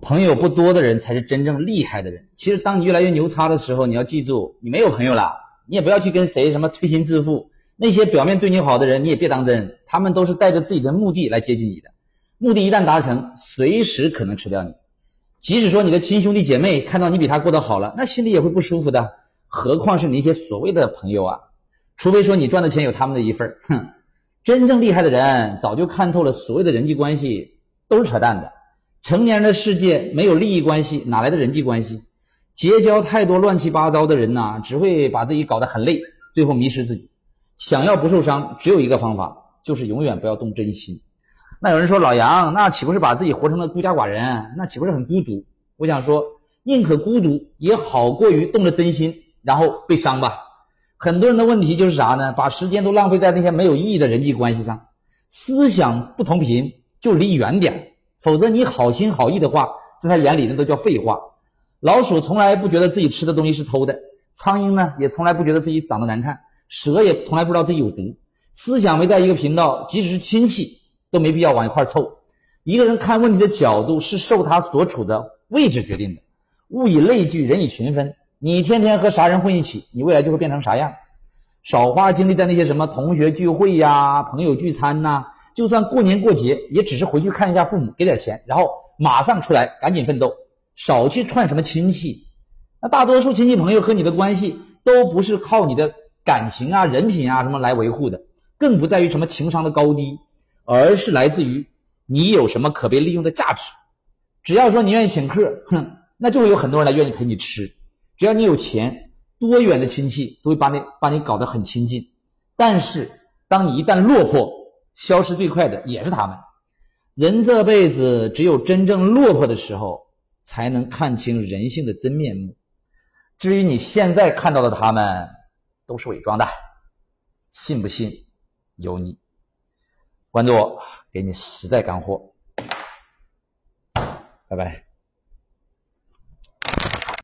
朋友不多的人才是真正厉害的人。其实，当你越来越牛叉的时候，你要记住，你没有朋友了。你也不要去跟谁什么推心置腹。那些表面对你好的人，你也别当真，他们都是带着自己的目的来接近你的。目的一旦达成，随时可能吃掉你。即使说你的亲兄弟姐妹看到你比他过得好了，那心里也会不舒服的。何况是你一些所谓的朋友啊？除非说你赚的钱有他们的一份哼，真正厉害的人早就看透了，所谓的人际关系都是扯淡的。成年人的世界没有利益关系，哪来的人际关系？结交太多乱七八糟的人呐，只会把自己搞得很累，最后迷失自己。想要不受伤，只有一个方法，就是永远不要动真心。那有人说老杨，那岂不是把自己活成了孤家寡人？那岂不是很孤独？我想说，宁可孤独，也好过于动了真心然后被伤吧。很多人的问题就是啥呢？把时间都浪费在那些没有意义的人际关系上。思想不同频就离远点，否则你好心好意的话，在他眼里那都叫废话。老鼠从来不觉得自己吃的东西是偷的，苍蝇呢也从来不觉得自己长得难看，蛇也从来不知道自己有毒。思想没在一个频道，即使是亲戚。都没必要往一块凑。一个人看问题的角度是受他所处的位置决定的。物以类聚，人以群分。你天天和啥人混一起，你未来就会变成啥样。少花精力在那些什么同学聚会呀、朋友聚餐呐。就算过年过节，也只是回去看一下父母，给点钱，然后马上出来赶紧奋斗。少去串什么亲戚。那大多数亲戚朋友和你的关系都不是靠你的感情啊、人品啊什么来维护的，更不在于什么情商的高低。而是来自于你有什么可被利用的价值。只要说你愿意请客，哼，那就会有很多人来愿意陪你吃。只要你有钱，多远的亲戚都会把你把你搞得很亲近。但是，当你一旦落魄，消失最快的也是他们。人这辈子只有真正落魄的时候，才能看清人性的真面目。至于你现在看到的他们，都是伪装的，信不信由你。关注我，给你实在干货。拜拜。